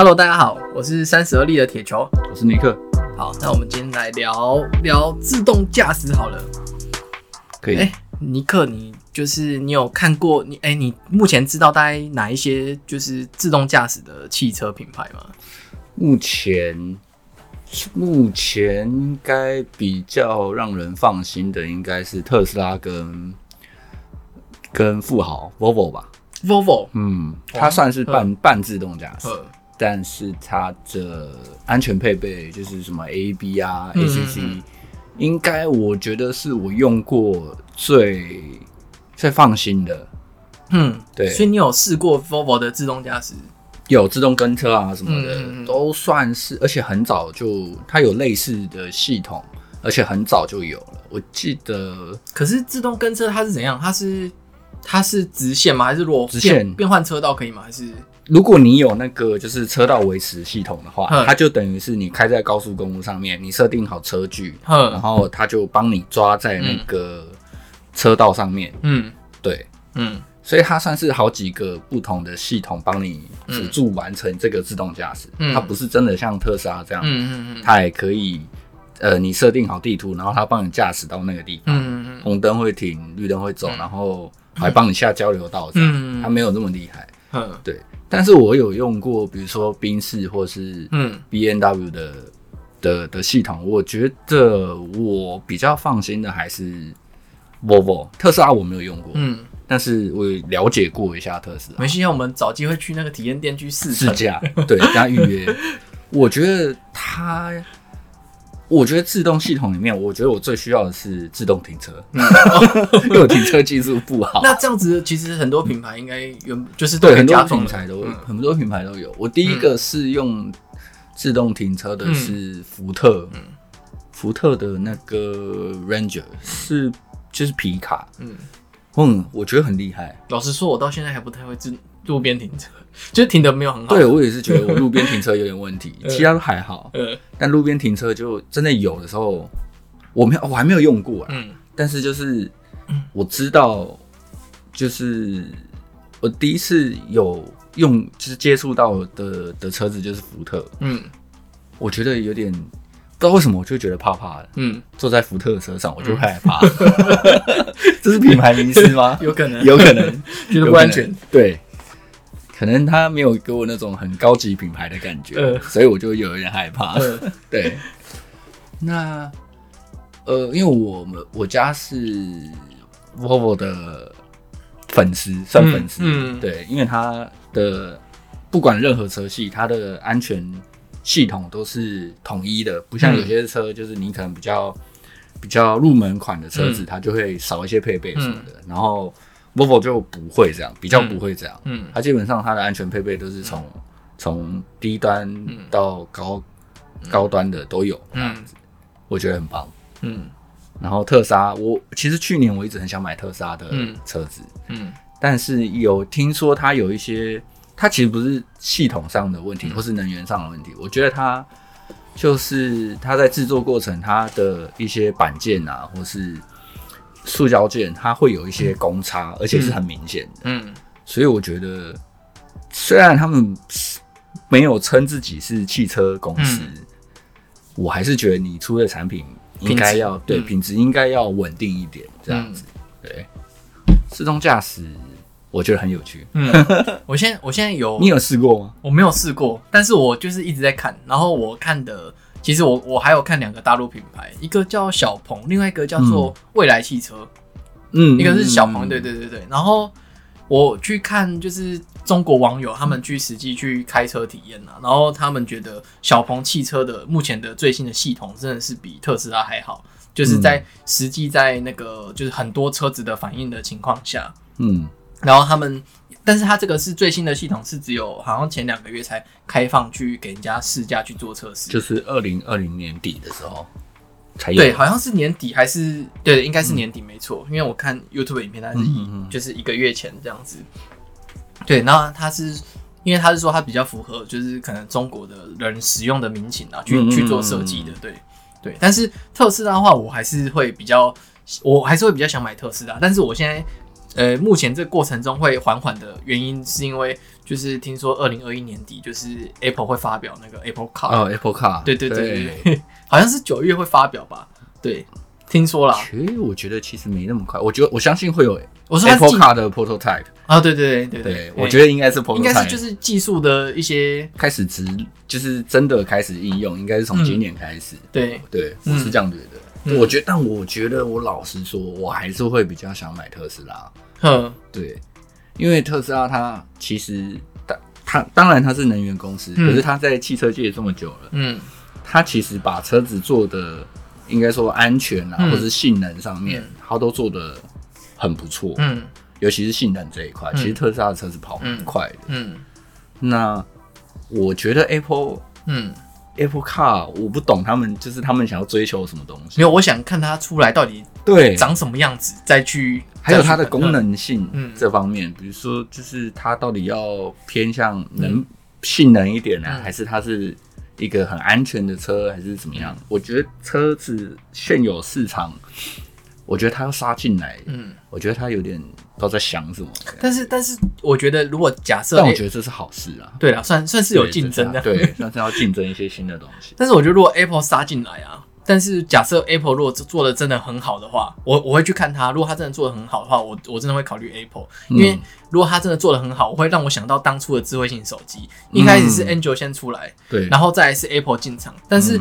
Hello，大家好，我是三十而立的铁球，我是尼克。好，那我们今天来聊聊自动驾驶好了。可以。哎、欸，尼克，你就是你有看过你哎、欸，你目前知道大概哪一些就是自动驾驶的汽车品牌吗？目前目前应该比较让人放心的，应该是特斯拉跟跟富豪 Volvo 吧。Volvo，嗯，它算是半半自动驾驶。但是它的安全配备就是什么 AEB 啊、嗯、ACC，应该我觉得是我用过最最放心的。嗯，对。所以你有试过 Volvo 的自动驾驶？有自动跟车啊什么的，嗯、都算是，而且很早就它有类似的系统，而且很早就有了。我记得。可是自动跟车它是怎样？它是它是直线吗？还是如果直线。变换车道可以吗？还是？如果你有那个就是车道维持系统的话，它就等于是你开在高速公路上面，你设定好车距，然后它就帮你抓在那个车道上面。嗯，对，嗯，所以它算是好几个不同的系统帮你辅助完成这个自动驾驶。嗯，它不是真的像特斯拉这样，嗯嗯嗯，它也可以，呃，你设定好地图，然后它帮你驾驶到那个地方，嗯嗯，红灯会停，绿灯会走，然后还帮你下交流道，这样，它没有那么厉害。嗯，对。但是我有用过，比如说宾士或是嗯 B N W 的、嗯、的的系统，我觉得我比较放心的还是 Volvo。特斯拉我没有用过，嗯，但是我了解过一下特斯拉。没关系，我们找机会去那个体验店去试试驾，对，跟他预约。我觉得它。我觉得自动系统里面，我觉得我最需要的是自动停车，嗯、因为我停车技术不好。那这样子，其实很多品牌应该有，就是对很多品牌都、嗯、很多品牌都有。我第一个是用自动停车的是福特，嗯、福特的那个 Ranger 是就是皮卡，嗯，嗯，我觉得很厉害。老实说，我到现在还不太会自路边停车。就是停的没有很好。对，我也是觉得我路边停车有点问题，其他都还好。呃，但路边停车就真的有的时候，我没有，我还没有用过。嗯，但是就是我知道，就是我第一次有用，就是接触到的的车子就是福特。嗯，我觉得有点不知道为什么，我就觉得怕怕的。嗯，坐在福特的车上，我就害怕。这是品牌迷失吗？有可能，有可能觉得不安全。对。可能他没有给我那种很高级品牌的感觉，呃、所以我就有一点害怕。呃、对，那呃，因为我们我家是 Volvo 的粉丝，算粉丝。嗯，嗯对，因为它的不管任何车系，它的安全系统都是统一的，不像有些车，就是你可能比较比较入门款的车子，嗯、它就会少一些配备什么的，嗯、然后。Volvo 就不会这样，比较不会这样。嗯，它基本上它的安全配备都是从从低端到高高端的都有这样子，我觉得很棒。嗯，然后特斯拉，我其实去年我一直很想买特斯拉的车子。嗯，但是有听说它有一些，它其实不是系统上的问题，或是能源上的问题。我觉得它就是它在制作过程，它的一些板件啊，或是。塑胶件它会有一些公差，嗯、而且是很明显的。嗯，所以我觉得，虽然他们没有称自己是汽车公司，嗯、我还是觉得你出的产品应该要品对品质应该要稳定一点，这样子。嗯、对，自动驾驶我觉得很有趣。嗯，我现在我现在有，你有试过吗？我没有试过，但是我就是一直在看，然后我看的。其实我我还有看两个大陆品牌，一个叫小鹏，另外一个叫做未来汽车。嗯，一个是小鹏，对对对对。然后我去看，就是中国网友他们去实际去开车体验啊，然后他们觉得小鹏汽车的目前的最新的系统真的是比特斯拉还好，就是在实际在那个就是很多车子的反应的情况下，嗯，然后他们。但是它这个是最新的系统，是只有好像前两个月才开放去给人家试驾去做测试，就是二零二零年底的时候才有。对，好像是年底还是对，应该是年底没错，因为我看 YouTube 影片，它是一就是一个月前这样子。对，然后它是因为它是说它比较符合就是可能中国的人使用的民情啊，去去做设计的。对对，但是特斯拉的话，我还是会比较，我还是会比较想买特斯拉，但是我现在。呃，目前这个过程中会缓缓的原因，是因为就是听说二零二一年底就是 Apple 会发表那个 Apple Car 哦，Apple Car，对对对 好像是九月会发表吧？对，听说了。其实我觉得其实没那么快，我觉得我相信会有 Apple Car 的 prototype 啊，对对对对我觉得应该是 prototype，应该是就是技术的一些开始值，就是真的开始应用，应该是从今年开始。对对，我是这样觉得。我觉得，但我觉得，我老实说，我还是会比较想买特斯拉。嗯，对，因为特斯拉它其实，它它当然它是能源公司，可是它在汽车界这么久了，嗯，它其实把车子做的，应该说安全啊，或者是性能上面，它都做的很不错。嗯，尤其是性能这一块，其实特斯拉的车子跑很快的。嗯，那我觉得 Apple，嗯。Apple Car，我不懂他们，就是他们想要追求什么东西。没有，我想看它出来到底对长什么样子，再去还有它的功能性这方面，比如说就是它到底要偏向能性能一点呢，还是它是一个很安全的车，还是怎么样？我觉得车子现有市场。我觉得他要杀进来，嗯，我觉得他有点不知道在想什么。但是，但是，我觉得如果假设，但我觉得这是好事啊。对啊，算算是有竞争的，对，算是要竞争一些新的东西。但是，我觉得如果 Apple 杀进来啊，但是假设 Apple 如果做的真的很好的话，我我会去看它。如果它真的做的很好的话，我我真的会考虑 Apple，因为如果它真的做的很好，我会让我想到当初的智慧型手机，一开始是 Android 先出来，对，然后再来是 Apple 进场，但是。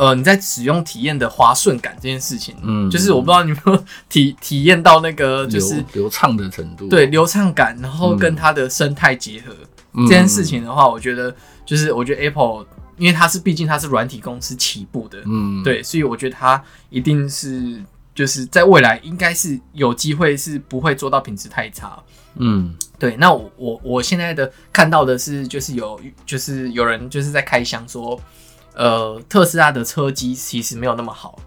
呃，你在使用体验的滑顺感这件事情，嗯，就是我不知道你有没有体 体验到那个就是流畅的程度，对，流畅感，然后跟它的生态结合、嗯、这件事情的话，我觉得就是我觉得 Apple，因为它是毕竟它是软体公司起步的，嗯，对，所以我觉得它一定是就是在未来应该是有机会是不会做到品质太差，嗯，对。那我我我现在的看到的是就是有就是有人就是在开箱说。呃，特斯拉的车机其实没有那么好，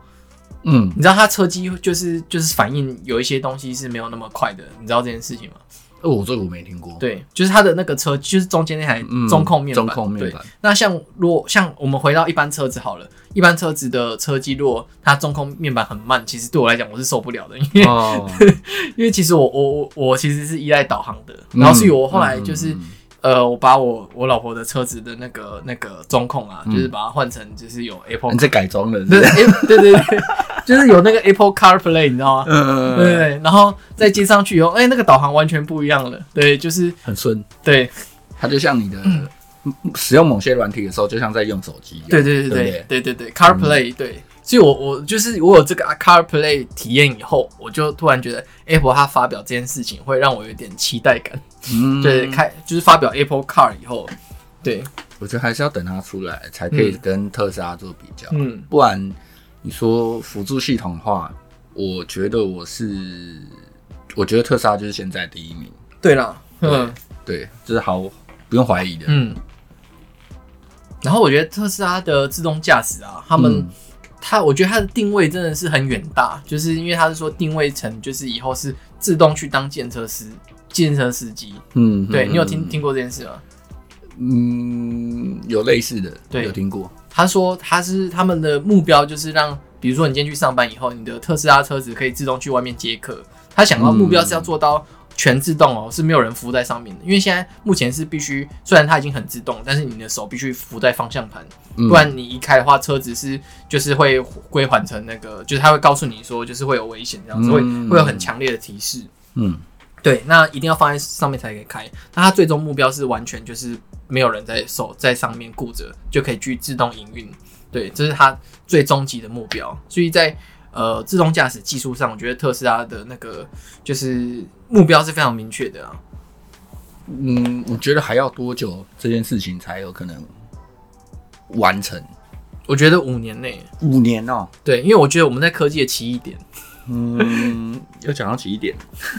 嗯，你知道它车机就是就是反应有一些东西是没有那么快的，你知道这件事情吗？哦，我这个我没听过。对，就是它的那个车，就是中间那台中控面板。嗯、中控面板。那像如果像我们回到一般车子好了，一般车子的车机，如果它中控面板很慢，其实对我来讲我是受不了的，因为、哦、因为其实我我我我其实是依赖导航的，然后所以我后来就是。嗯嗯呃，我把我我老婆的车子的那个那个中控啊，嗯、就是把它换成就是有 Apple，你在改装了是是，对对对，就是有那个 Apple CarPlay，你知道吗？嗯嗯嗯，对，然后再接上去以后，哎、欸，那个导航完全不一样了，对，就是很顺，对，它就像你的、嗯、使用某些软体的时候，就像在用手机一样，对对对对对对？对，CarPlay，对。所以我，我我就是我有这个 CarPlay 体验以后，我就突然觉得 Apple 它发表这件事情会让我有点期待感。嗯，对，开就是发表 Apple Car 以后，对，我觉得还是要等它出来才可以跟特斯拉做比较。嗯，不然你说辅助系统的话，我觉得我是，我觉得特斯拉就是现在第一名。对啦，嗯，对，这是毫不用怀疑的。嗯。然后我觉得特斯拉的自动驾驶啊，他们。它，我觉得它的定位真的是很远大，就是因为它是说定位成就是以后是自动去当建车司、建车司机。嗯，对，你有听听过这件事吗？嗯，有类似的，对，有听过。他说他是他们的目标就是让，比如说你今天去上班以后，你的特斯拉车子可以自动去外面接客。他想要目标是要做到。全自动哦，是没有人扶在上面的，因为现在目前是必须，虽然它已经很自动，但是你的手必须扶在方向盘，不然你一开的话，车子是就是会归还成那个，就是它会告诉你说，就是会有危险这样子，会会有很强烈的提示。嗯，对，那一定要放在上面才可以开。那它最终目标是完全就是没有人在手在上面顾着，就可以去自动营运。对，这是它最终极的目标。所以在呃，自动驾驶技术上，我觉得特斯拉的那个就是目标是非常明确的啊。嗯，我觉得还要多久这件事情才有可能完成？我觉得五年内。五年哦？对，因为我觉得我们在科技的奇异点。嗯，要讲到奇异点，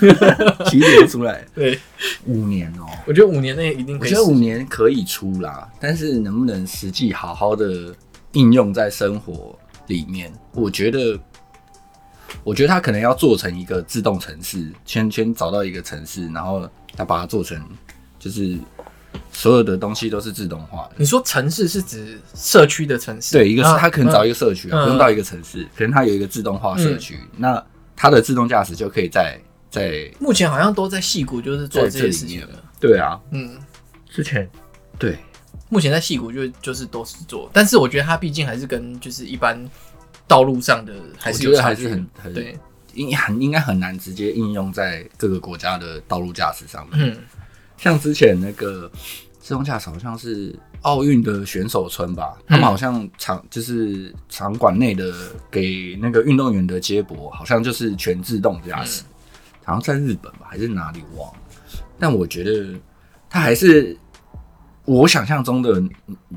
奇异点出来。对，五年哦。我觉得五年内一定可以。我觉得五年可以出啦，但是能不能实际好好的应用在生活里面？我觉得。我觉得它可能要做成一个自动城市，先先找到一个城市，然后他把它做成，就是所有的东西都是自动化的。你说城市是指社区的城市？对，一个是它可能找一个社区，啊，不用到一个城市，可能它有一个自动化社区，嗯，那它的自动驾驶就可以在在目前好像都在戏谷，就是做这些事情了。对啊，嗯，之前。对，目前在戏谷就就是都是做，但是我觉得它毕竟还是跟就是一般道路上的还是有还是很很对，应很应该很难直接应用在各个国家的道路驾驶上面。嗯，像之前那个自动驾驶好像是。奥运的选手村吧，他们好像场就是场馆内的给那个运动员的接驳，好像就是全自动驾驶，嗯、好像在日本吧，还是哪里忘了。但我觉得它还是我想象中的，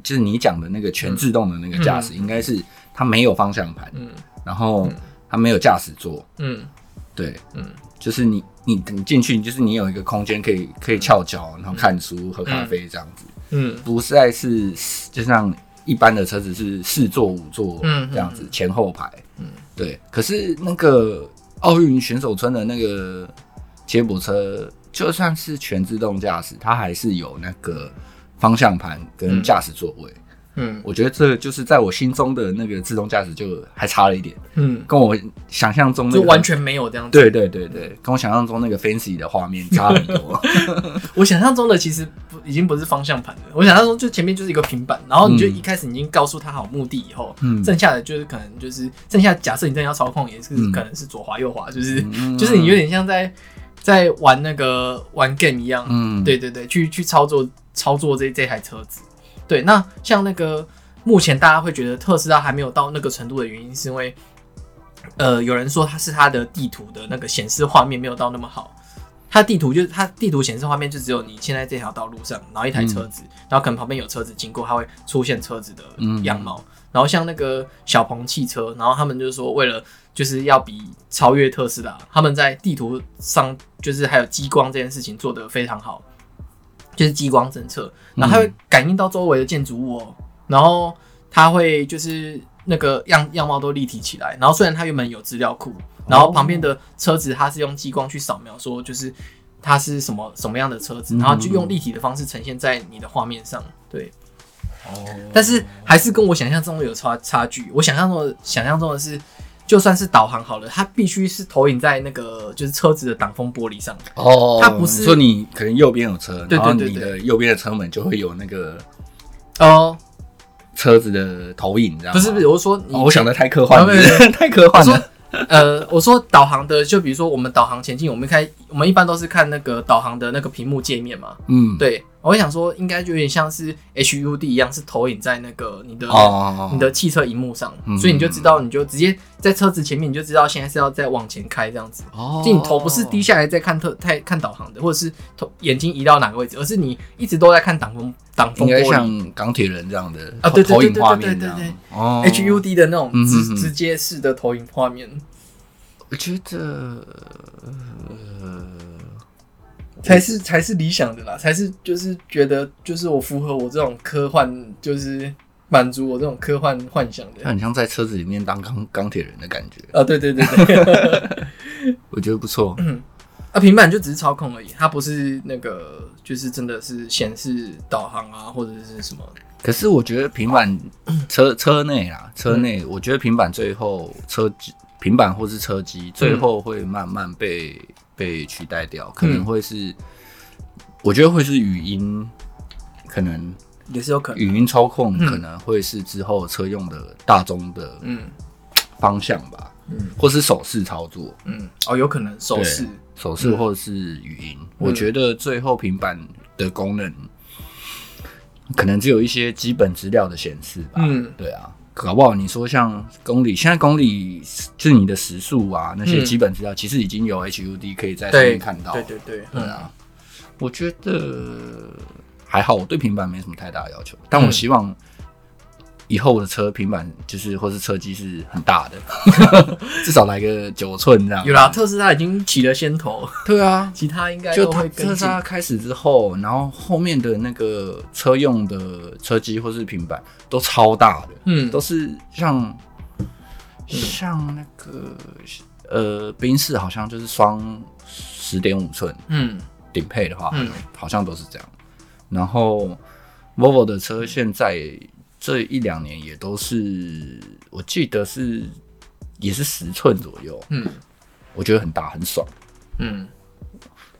就是你讲的那个全自动的那个驾驶，应该是它没有方向盘，嗯，然后它没有驾驶座，嗯，对，嗯，就是你你你进去，就是你有一个空间可以可以翘脚，然后看书、喝咖啡这样子。嗯，不再是就像一般的车子是四座五座这样子前后排，嗯，对。可是那个奥运选手村的那个接驳车，就算是全自动驾驶，它还是有那个方向盘跟驾驶座位。嗯，我觉得这个就是在我心中的那个自动驾驶就还差了一点。嗯，跟我想象中的就完全没有这样子。对对对对，跟我想象中那个 fancy 的画面差很多。我想象中的其实不已经不是方向盘了，我想象中就前面就是一个平板，然后你就一开始你已经告诉他好目的以后，嗯，剩下的就是可能就是剩下假设你真的要操控也是可能是左滑右滑，就是就是你有点像在在玩那个玩 game 一样。嗯，对对对，去去操作操作这这台车子。对，那像那个目前大家会觉得特斯拉还没有到那个程度的原因，是因为，呃，有人说它是它的地图的那个显示画面没有到那么好。它地图就是它地图显示画面就只有你现在这条道路上，然后一台车子，嗯、然后可能旁边有车子经过，它会出现车子的样貌。嗯、然后像那个小鹏汽车，然后他们就是说为了就是要比超越特斯拉，他们在地图上就是还有激光这件事情做得非常好。就是激光侦测，然后它会感应到周围的建筑物哦，然后它会就是那个样样貌都立体起来，然后虽然它原本有资料库，然后旁边的车子它是用激光去扫描，说就是它是什么什么样的车子，然后就用立体的方式呈现在你的画面上，对，哦，但是还是跟我想象中的有差差距，我想象中的想象中的是。就算是导航好了，它必须是投影在那个就是车子的挡风玻璃上。哦，它不是说你可能右边有车，对对对对，然后你的右边的车门就会有那个哦车子的投影，这样。不是不是，我说你、哦、我想的太科幻了，太科幻了。呃，我说导航的，就比如说我们导航前进，我们开，我们一般都是看那个导航的那个屏幕界面嘛。嗯，对。我想说应该就有点像是 hud 一样是投影在那个你的你的汽车荧幕上所以你就知道你就直接在车子前面你就知道现在是要再往前开这样子哦。就你头不是低下来再看特太看导航的或者是头眼睛移到哪个位置而是你一直都在看挡风挡风玻璃像钢铁人这样的啊对投影画面对对对 hud 的那种直直接式的投影画面。我觉得呃才是才是理想的啦，才是就是觉得就是我符合我这种科幻，就是满足我这种科幻幻想的，很像在车子里面当钢钢铁人的感觉啊！对对对对，我觉得不错。嗯，啊，平板就只是操控而已，它不是那个，就是真的是显示导航啊，或者是什么。可是我觉得平板 车车内啊，车内，我觉得平板最后车机平板或是车机最后会慢慢被。被取代掉，可能会是，嗯、我觉得会是语音，可能也是有可能。语音操控，可能会是之后车用的大宗的嗯。方向吧，嗯，或是手势操作，嗯，哦，有可能手势。手势或者是语音，嗯、我觉得最后平板的功能可能只有一些基本资料的显示吧，嗯，对啊。搞不好你说像公里，现在公里就是你的时速啊，那些基本资料其实已经有 HUD 可以在上面看到。对对对，对啊，我觉得还好，我对平板没什么太大的要求，但我希望。以后的车平板就是或是车机是很大的，至少来个九寸这样。有啦，特斯拉已经起了先头。对啊，其他应该就特斯拉开始之后，然后后面的那个车用的车机或是平板都超大的，嗯，都是像像那个呃宾士好像就是双十点五寸，嗯，顶配的话，嗯，好像都是这样。然后 Volvo 的车现在。这一两年也都是，我记得是也是十寸左右，嗯，我觉得很大很爽，嗯，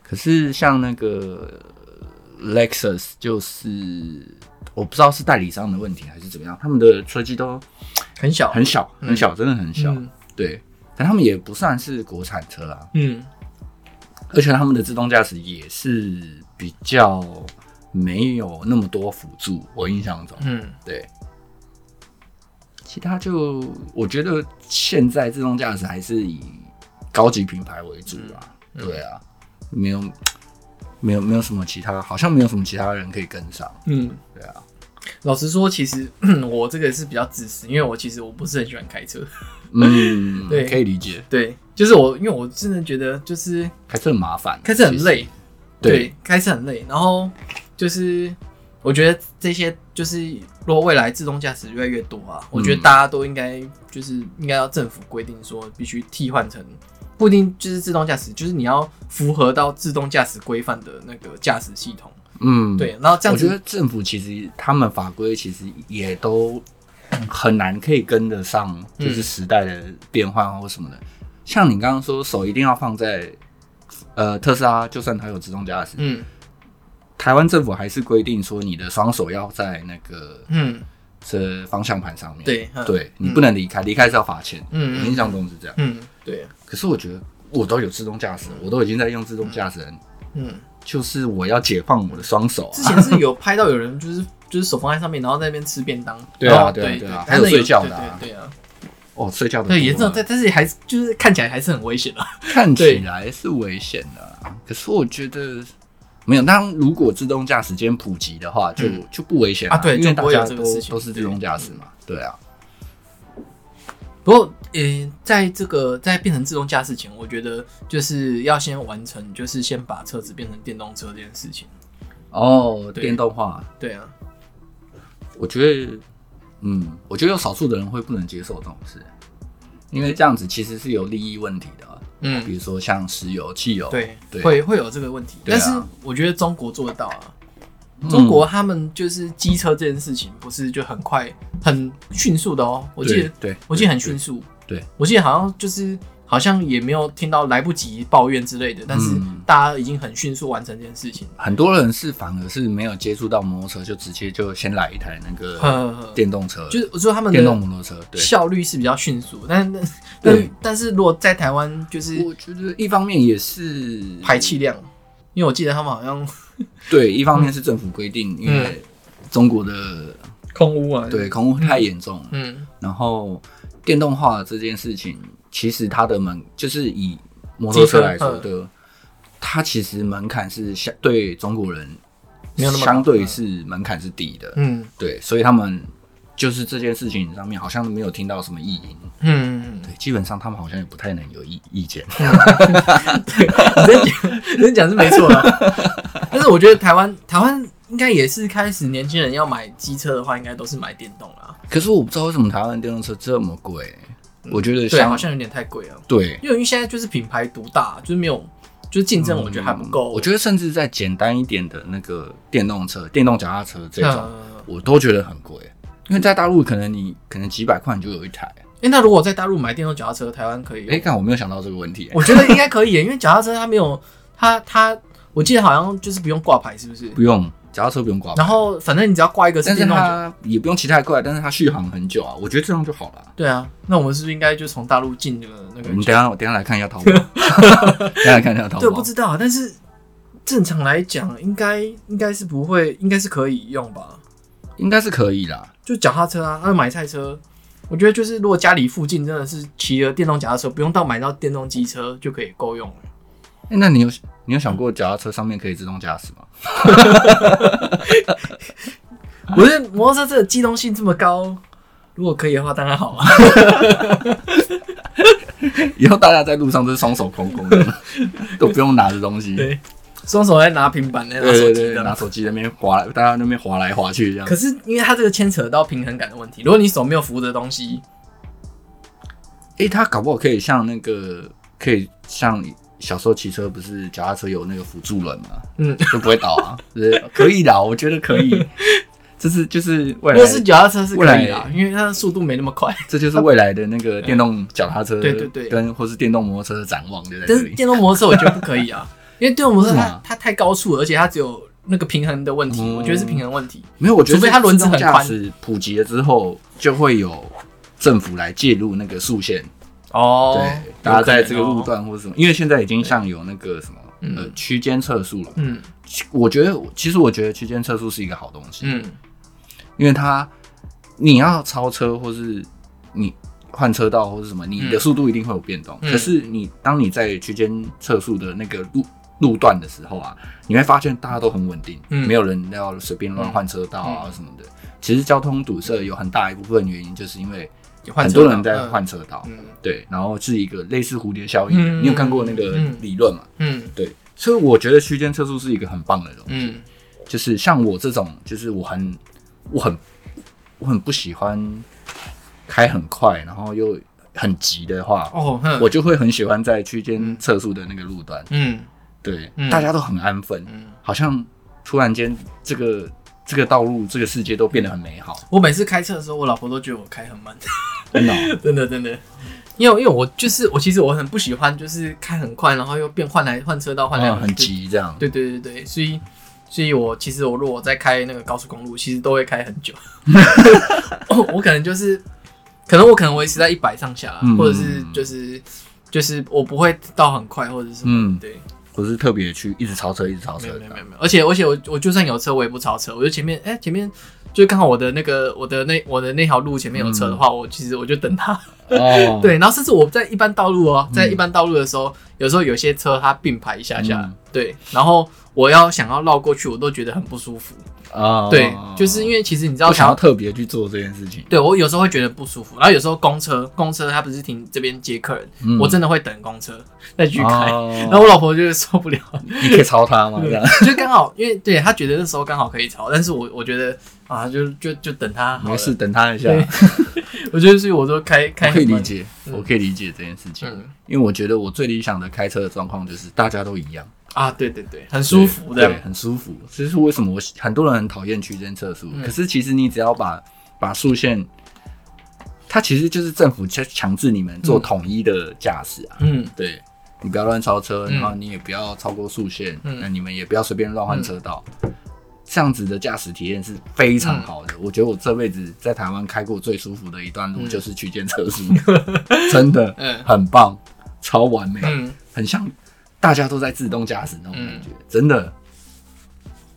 可是像那个 Lexus，就是我不知道是代理商的问题还是怎么样，他们的车机都很小，很小，很小，真的很小。嗯、对，但他们也不算是国产车啊。嗯，而且他们的自动驾驶也是比较没有那么多辅助，我印象中，嗯，对。其他就我觉得现在自动驾驶还是以高级品牌为主啊，嗯、对啊，没有没有没有什么其他，好像没有什么其他人可以跟上，嗯，对啊。老实说，其实 我这个是比较自私，因为我其实我不是很喜欢开车，嗯，对，可以理解，对，就是我因为我真的觉得就是开车很麻烦，开车很累，对，对，开车很累，然后就是。我觉得这些就是，如果未来自动驾驶越来越多啊，我觉得大家都应该就是应该要政府规定说必须替换成不一定就是自动驾驶，就是你要符合到自动驾驶规范的那个驾驶系统。嗯，对。然后这样子，我觉得政府其实他们法规其实也都很难可以跟得上，就是时代的变换或什么的。嗯、像你刚刚说手一定要放在呃特斯拉，就算它有自动驾驶，嗯。台湾政府还是规定说，你的双手要在那个嗯，这方向盘上面。对，对你不能离开，离开是要罚钱。嗯，印象中是这样。嗯，对。可是我觉得我都有自动驾驶，我都已经在用自动驾驶了。嗯，就是我要解放我的双手。之前是有拍到有人就是就是手放在上面，然后在那边吃便当。对啊，对对啊，还有睡觉的。对啊。哦，睡觉的。对，也是，但但是还是就是看起来还是很危险的。看起来是危险的，可是我觉得。没有，当如果自动驾驶间普及的话，就就不危险啊。对，因为大家都都是自动驾驶嘛。对啊。不过，呃，在这个在变成自动驾驶前，我觉得就是要先完成，就是先把车子变成电动车这件事情。哦，电动化。对啊。我觉得，嗯，我觉得有少数的人会不能接受这种事，因为这样子其实是有利益问题的。嗯，比如说像石油、汽油，对，对，会会有这个问题。但是我觉得中国做得到啊。中国他们就是机车这件事情，不是就很快、很迅速的哦。我记得，对，我记得很迅速。对，我记得好像就是。好像也没有听到来不及抱怨之类的，但是大家已经很迅速完成这件事情。很多人是反而是没有接触到摩托车，就直接就先来一台那个电动车，就是我说他们的电动摩托车对。效率是比较迅速，但但 但但是如果在台湾，就是我觉得一方面也是排气量，因为我记得他们好像 对，一方面是政府规定，因为中国的空污啊，对空污太严重，嗯，然后电动化这件事情。其实它的门就是以摩托车来说的，它其实门槛是相对中国人相对是门槛是低的，嗯，对，所以他们就是这件事情上面好像没有听到什么异音，嗯。嗯，对，基本上他们好像也不太能有意意见，对，你讲你讲是没错的，但是我觉得台湾台湾应该也是开始年轻人要买机车的话，应该都是买电动啦。可是我不知道为什么台湾电动车这么贵。我觉得对，好像有点太贵了。对，因为现在就是品牌独大，就是没有，就是竞争，我觉得还不够。我觉得甚至在简单一点的那个电动车、电动脚踏车这种，我都觉得很贵。因为在大陆，可能你可能几百块你就有一台。哎，那如果在大陆买电动脚踏车，台湾可以？哎，看我没有想到这个问题。我觉得应该可以，因为脚踏车它没有，它它，我记得好像就是不用挂牌，是不是？不用。脚踏车不用挂，然后反正你只要挂一个，但是它也不用骑太快，但是它续航很久啊，我觉得这样就好了。对啊，那我们是不是应该就从大陆进那个那个？我们等下我等下来看一下淘宝，等下来看一下淘宝。对，不知道，但是正常来讲，应该应该是不会，应该是可以用吧？应该是可以啦。就脚踏车啊，还有买菜车，我觉得就是如果家里附近真的是骑了电动脚踏车，不用到买到电动机车就可以够用了。哎、欸，那你有你有想过脚踏车上面可以自动驾驶吗？我觉得摩托车这个机动性这么高，如果可以的话，当然好啊。以后大家在路上都是双手空空的，都不用拿着东西，对，双手在拿平板，那拿手机，拿手机那边滑，大家那边滑来滑去这样。可是因为它这个牵扯到平衡感的问题，如果你手没有扶着东西，哎、欸，它搞不好可以像那个，可以像。小时候骑车不是脚踏车有那个辅助轮嘛？嗯，就不会倒啊，是可以的，我觉得可以。这是就是未来，如果是脚踏车是可以的，因为它的速度没那么快。这就是未来的那个电动脚踏车，对对对，跟或是电动摩托车的展望，对不对？但是电动摩托车我觉得不可以啊，因为电动摩托车它它太高速了，而且它只有那个平衡的问题，我觉得是平衡问题。没有，我觉得除非它轮子很宽。普及了之后，就会有政府来介入那个速限哦，对，大家在这个路段或者什么，因为现在已经像有那个什么。呃，区间测速了。嗯，我觉得，其实我觉得区间测速是一个好东西。嗯，因为它你要超车，或是你换车道，或是什么，你的速度一定会有变动。可是你当你在区间测速的那个路路段的时候啊，你会发现大家都很稳定，没有人要随便乱换车道啊什么的。其实交通堵塞有很大一部分原因，就是因为很多人在换车道。对，然后是一个类似蝴蝶效应，嗯、你有看过那个理论吗？嗯，对，所以我觉得区间测速是一个很棒的东西。嗯，就是像我这种，就是我很我很我很不喜欢开很快，然后又很急的话，哦，我就会很喜欢在区间测速的那个路段。嗯，对，嗯、大家都很安分，嗯、好像突然间这个这个道路这个世界都变得很美好。我每次开车的时候，我老婆都觉得我开很慢，真的、哦，真的，真的。因为因为我就是我其实我很不喜欢就是开很快，然后又变换来换车道换来很急这样。对对对对，所以所以我其实我如果在开那个高速公路，其实都会开很久。我可能就是可能我可能维持在一百上下，或者是就是就是我不会到很快或者是什么。对，不是特别去一直超车一直超车。没有没有没有，而且而且我我就算有车我也不超车，我就前面哎前面就刚好我的那个我的那我的那条路前面有车的话，我其实我就等他。哦，对，然后甚至我在一般道路哦，在一般道路的时候，有时候有些车它并排一下下，对，然后我要想要绕过去，我都觉得很不舒服啊。对，就是因为其实你知道，想要特别去做这件事情，对我有时候会觉得不舒服。然后有时候公车，公车它不是停这边接客人，我真的会等公车再去开。然后我老婆就受不了，你可以超他吗？这样就刚好，因为对他觉得那时候刚好可以超，但是我我觉得啊，就就就等他，没事，等他一下。我觉得是，我都开开，可以理解，我可以理解这件事情，因为我觉得我最理想的开车的状况就是大家都一样。啊，对对对，很舒服的，对，很舒服。这是为什么我很多人很讨厌区间测速，可是其实你只要把把速限，它其实就是政府强强制你们做统一的驾驶啊，嗯，对，你不要乱超车，然后你也不要超过速限，那你们也不要随便乱换车道。这样子的驾驶体验是非常好的，嗯、我觉得我这辈子在台湾开过最舒服的一段路就是区间测速，嗯、真的，嗯，很棒，超完美，嗯，很像大家都在自动驾驶那种感觉，嗯、真的。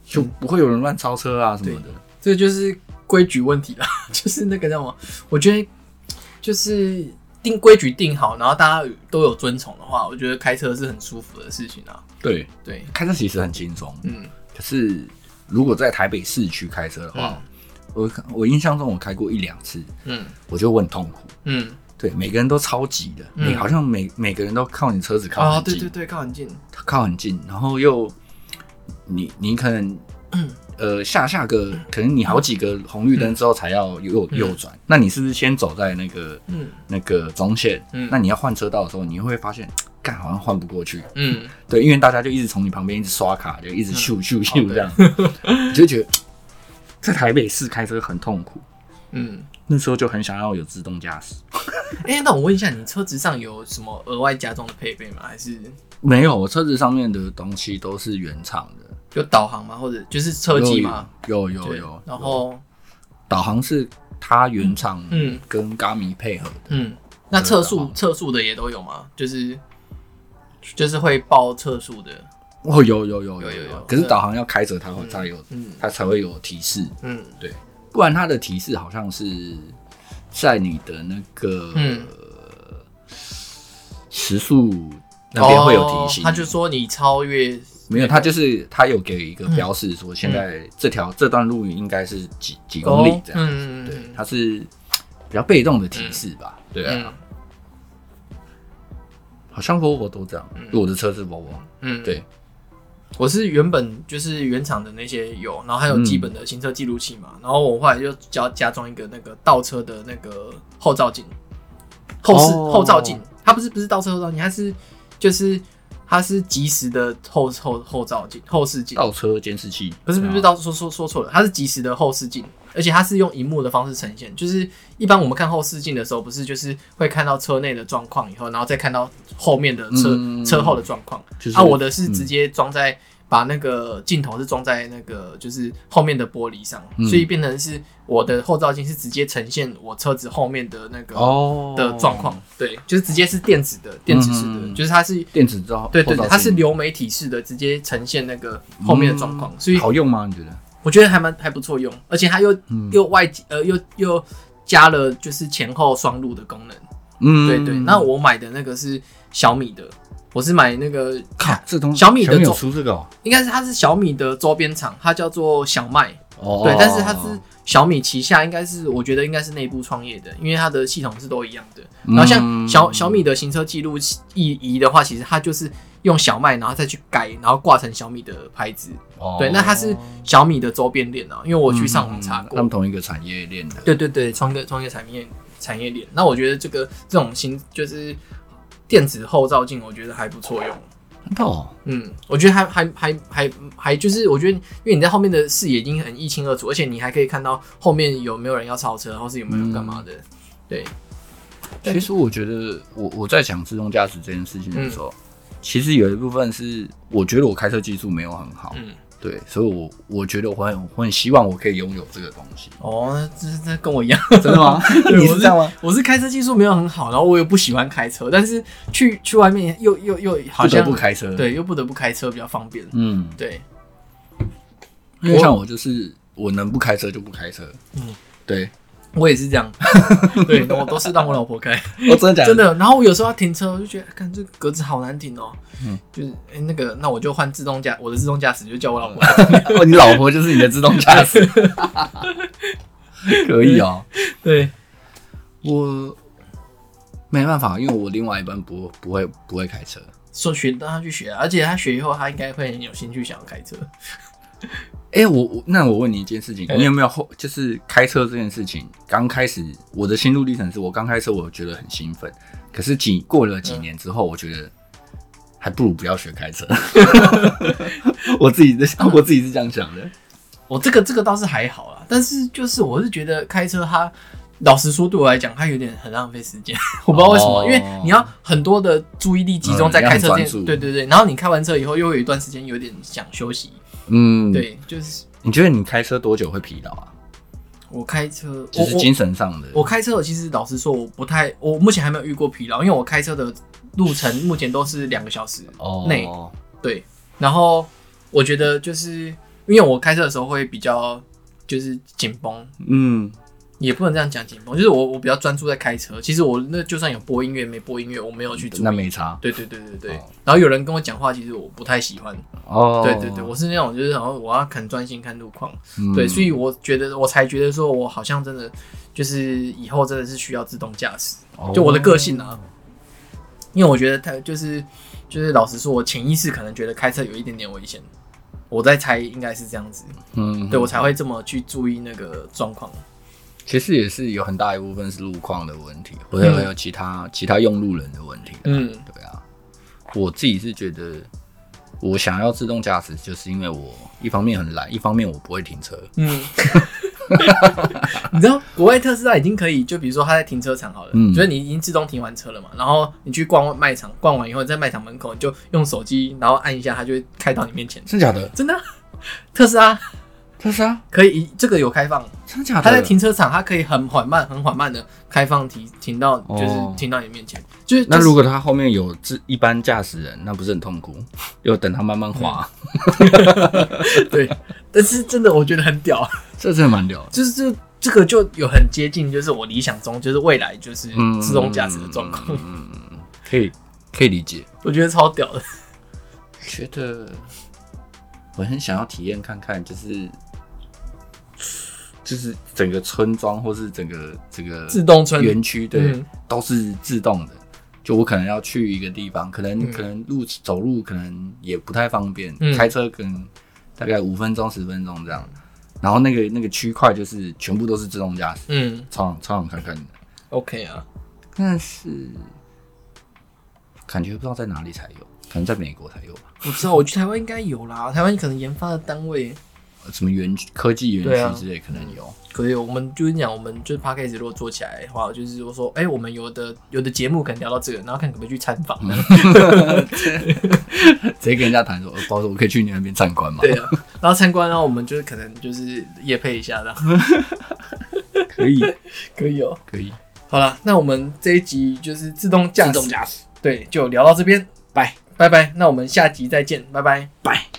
就不会有人乱超车啊什么的。这就是规矩问题啦，就是那个叫什么？我觉得就是定规矩定好，然后大家都有遵从的话，我觉得开车是很舒服的事情啊。对。对，开车其实很轻松，嗯，可是。如果在台北市区开车的话，我我印象中我开过一两次，嗯，我就很痛苦，嗯，对，每个人都超级的，你好像每每个人都靠你车子靠很近，对对对，靠很近，靠很近，然后又你你可能呃下下个可能你好几个红绿灯之后才要右右转，那你是不是先走在那个嗯。那个中线？嗯，那你要换车道的时候，你会发现。干好像换不过去，嗯，对，因为大家就一直从你旁边一直刷卡，就一直咻咻咻这样，你就觉得 在台北市开车很痛苦，嗯，那时候就很想要有自动驾驶。哎，那我问一下，你车子上有什么额外加装的配备吗？还是没有？我车子上面的东西都是原厂的，有导航吗？或者就是车机吗？有有有，然后导航是它原厂，嗯，跟 Garmin 配合的，嗯，那测速测速的也都有吗？就是。就是会报测速的哦，有有有有有有，可是导航要开着它会才有，它才会有提示，嗯，对，不然它的提示好像是在你的那个时速那边会有提醒，他就说你超越没有，他就是他有给一个标示说现在这条这段路应该是几几公里这样子，对，它是比较被动的提示吧，对啊。好像 Volvo 都这样，我的车是 Volvo。嗯，对，我是原本就是原厂的那些有，然后还有基本的行车记录器嘛，然后我后来就加加装一个那个倒车的那个后照镜，后视后照镜，它不是不是倒车后照镜，它是就是它是及时的后后后照镜、后视镜、倒车监视器。不是不是不是，倒说说说错了，它是及时的后视镜，而且它是用荧幕的方式呈现。就是一般我们看后视镜的时候，不是就是会看到车内的状况以后，然后再看到后面的车、嗯、车后的状况。就是、啊，我的是直接装在。把那个镜头是装在那个就是后面的玻璃上，嗯、所以变成是我的后照镜是直接呈现我车子后面的那个的状况，对，就是直接是电子的电子式的，嗯、就是它是电子照，对对对，它是流媒体式的，直接呈现那个后面的状况，所以好用吗？你觉得？我觉得还蛮还不错用，而且它又、嗯、又外呃又又加了就是前后双录的功能，嗯，对对，那我买的那个是小米的。我是买那个，看这东西，小米的有出这个，应该是它是小米的周边厂，它叫做小麦，哦，对，但是它是小米旗下，应该是我觉得应该是内部创业的，因为它的系统是都一样的。然后像小小米的行车记录仪仪的话，其实它就是用小麦，然后再去改，然后挂成小米的牌子。哦，对，那它是小米的周边链啊，因为我去上网查过，他们同一个产业链的。对对对，创个创业产业产业链。那我觉得这个这种新就是。电子后照镜我觉得还不错用，哦，嗯，我觉得还还还还还就是我觉得，因为你在后面的视野已经很一清二楚，而且你还可以看到后面有没有人要超车，或是有没有干嘛的。嗯、对，其实我觉得我我在讲自动驾驶这件事情的时候，嗯、其实有一部分是我觉得我开车技术没有很好。嗯对，所以我，我我觉得我很我很希望我可以拥有这个东西。哦，这这跟我一样，真的吗？你是这样吗？我是开车技术没有很好，然后我又不喜欢开车，但是去去外面又又又好像不不开车，对，又不得不开车比较方便。嗯，对。因为像我就是我能不开车就不开车。嗯，对。我也是这样，对，我都是让我老婆开。我真的假的？真的。然后我有时候要停车，我就觉得，看这个格子好难停哦。嗯，就是哎、欸，那个，那我就换自动驾，我的自动驾驶就叫我老婆来。哦，你老婆就是你的自动驾驶，可以哦。对，我没办法，因为我另外一半不不会不会开车，说学让他去学，而且他学以后，他应该会很有兴趣想要开车。哎、欸，我我那我问你一件事情，欸、你有没有后就是开车这件事情？刚开始我的心路历程是我刚开车，我觉得很兴奋，可是几过了几年之后，我觉得还不如不要学开车。我自己的我自己是这样想的。我这个这个倒是还好啦，但是就是我是觉得开车它老实说对我来讲，它有点很浪费时间。我不知道为什么，哦、因为你要很多的注意力集中在开车这对对对，然后你开完车以后又有一段时间有点想休息。嗯，对，就是你觉得你开车多久会疲劳啊？我开车就是精神上的。我，我开车，我其实老实说，我不太，我目前还没有遇过疲劳，因为我开车的路程目前都是两个小时内。哦，对，然后我觉得就是因为我开车的时候会比较就是紧绷，嗯。也不能这样讲紧绷，就是我我比较专注在开车。其实我那就算有播音乐没播音乐，我没有去注意。那没差。对对对对对。哦、然后有人跟我讲话，其实我不太喜欢。哦。对对对，我是那种就是然后我要很专心看路况。嗯、对，所以我觉得我才觉得说我好像真的就是以后真的是需要自动驾驶。哦、就我的个性啊，因为我觉得他就是就是老实说，我潜意识可能觉得开车有一点点危险。我在猜应该是这样子。嗯。对我才会这么去注意那个状况。其实也是有很大一部分是路况的问题，或者还有其他、嗯、其他用路人的问题。嗯，对啊，我自己是觉得，我想要自动驾驶，就是因为我一方面很懒，一方面我不会停车。嗯，你知道国外特斯拉已经可以，就比如说他在停车场好了，嗯，觉得你已经自动停完车了嘛，然后你去逛卖场，逛完以后在卖场门口你就用手机，然后按一下，它就会开到你面前。真假的？真的，特斯拉。特斯拉可以，这个有开放，真的假的？它在停车场，它可以很缓慢、很缓慢的开放停停到，就是停到你面前。就是那如果他后面有自一般驾驶人，那不是很痛苦？要等他慢慢滑。对，但是真的我觉得很屌，这真的蛮屌。就是这这个就有很接近，就是我理想中就是未来就是自动驾驶的状况。嗯嗯，可以可以理解，我觉得超屌的。觉得我很想要体验看看，就是。就是整个村庄，或是整个这个自动村园区，对，嗯、都是自动的。就我可能要去一个地方，可能、嗯、可能路走路可能也不太方便，嗯、开车可能大概五分钟十分钟这样。然后那个那个区块就是全部都是自动驾驶，嗯，超好超好看看的。OK 啊，但是感觉不知道在哪里才有。可能在美国才有吧。我知道，我去台湾应该有啦。台湾可能研发的单位，什么园科技园区之类，可能有。可以，我们就是讲，我们就是 p a c k a g e 如果做起来的话，就是我说，哎、欸，我们有的有的节目可能聊到这个，然后看可不可以去参访，直接跟人家谈说，不好意思，我可以去你那边参观吗？对啊，然后参观，然后我们就是可能就是夜配一下的，可以，可以哦、喔，可以。好了，那我们这一集就是自动驾驶，自动驾驶，对，就聊到这边，拜。拜拜。那我们下集再见，拜拜。拜。